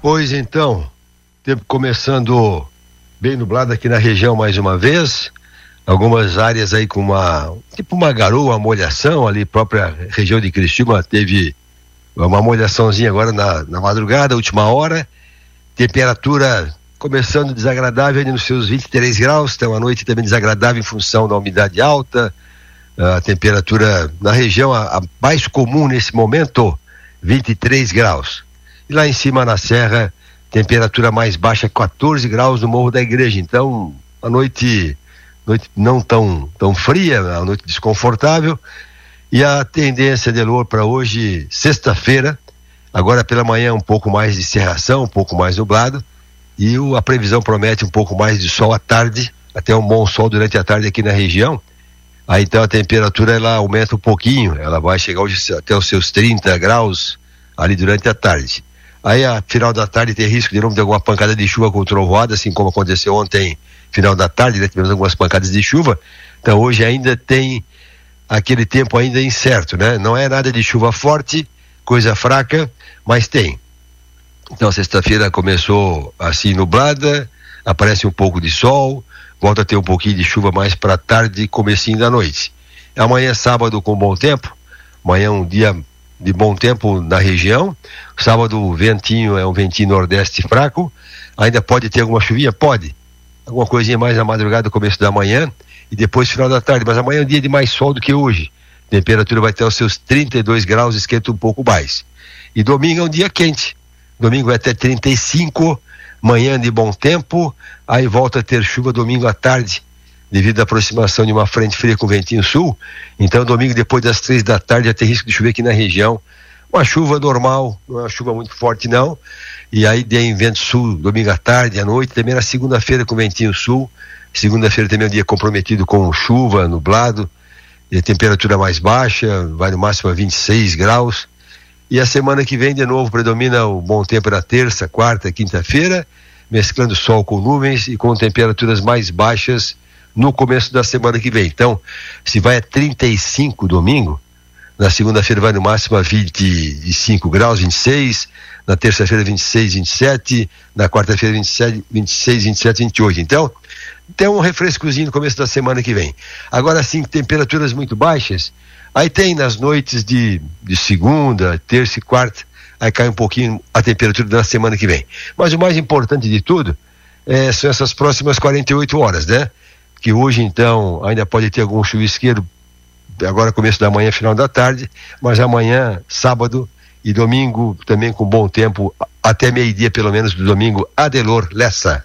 Pois então, tempo começando bem nublado aqui na região mais uma vez. Algumas áreas aí com uma, tipo uma garoa, uma molhação ali, própria região de Criciúma teve uma molhaçãozinha agora na, na madrugada, última hora. Temperatura começando desagradável ali nos seus 23 graus, tem uma noite também desagradável em função da umidade alta. A temperatura na região a, a mais comum nesse momento, 23 graus. E lá em cima na serra, temperatura mais baixa, 14 graus no Morro da Igreja. Então, a noite, noite não tão, tão fria, a noite desconfortável. E a tendência de lua para hoje, sexta-feira, agora pela manhã um pouco mais de cerração, um pouco mais nublado. E o, a previsão promete um pouco mais de sol à tarde, até um bom sol durante a tarde aqui na região. Aí então a temperatura ela aumenta um pouquinho, ela vai chegar hoje até os seus 30 graus ali durante a tarde. Aí, a final da tarde, tem risco de novo de alguma pancada de chuva com trovoada, assim como aconteceu ontem, final da tarde, né? tivemos algumas pancadas de chuva. Então, hoje ainda tem aquele tempo ainda incerto, né? Não é nada de chuva forte, coisa fraca, mas tem. Então, sexta-feira começou assim nublada, aparece um pouco de sol, volta a ter um pouquinho de chuva mais para tarde e comecinho da noite. Amanhã, sábado, com bom tempo. Amanhã, um dia de bom tempo na região. Sábado o ventinho é um ventinho nordeste fraco. Ainda pode ter alguma chuvinha? Pode. Alguma coisinha mais na madrugada, começo da manhã e depois final da tarde. Mas amanhã é um dia de mais sol do que hoje. Temperatura vai ter os seus 32 graus, esquenta um pouco mais. E domingo é um dia quente. Domingo vai até 35, manhã de bom tempo, aí volta a ter chuva domingo à tarde devido à aproximação de uma frente fria com ventinho sul. Então, domingo, depois das três da tarde, já tem risco de chover aqui na região. Uma chuva normal, não é uma chuva muito forte, não. E aí tem vento sul domingo à tarde, à noite, também na segunda-feira com ventinho sul. Segunda-feira também é um dia comprometido com chuva, nublado, e temperatura mais baixa, vai no máximo a 26 graus. E a semana que vem, de novo, predomina o bom tempo na terça, quarta, quinta-feira, mesclando sol com nuvens e com temperaturas mais baixas no começo da semana que vem. Então, se vai a 35 domingo, na segunda-feira vai no máximo a 25 graus, 26, na terça-feira 26, 27, na quarta-feira 27, 26, 27, 28. Então, tem um refrescozinho no começo da semana que vem. Agora sim, temperaturas muito baixas, aí tem nas noites de, de segunda, terça e quarta, aí cai um pouquinho a temperatura da semana que vem. Mas o mais importante de tudo é, são essas próximas 48 horas, né? Que hoje então ainda pode ter algum chuvisqueiro, agora começo da manhã, final da tarde, mas amanhã, sábado e domingo também com bom tempo, até meio-dia pelo menos do domingo, Adelor Lessa.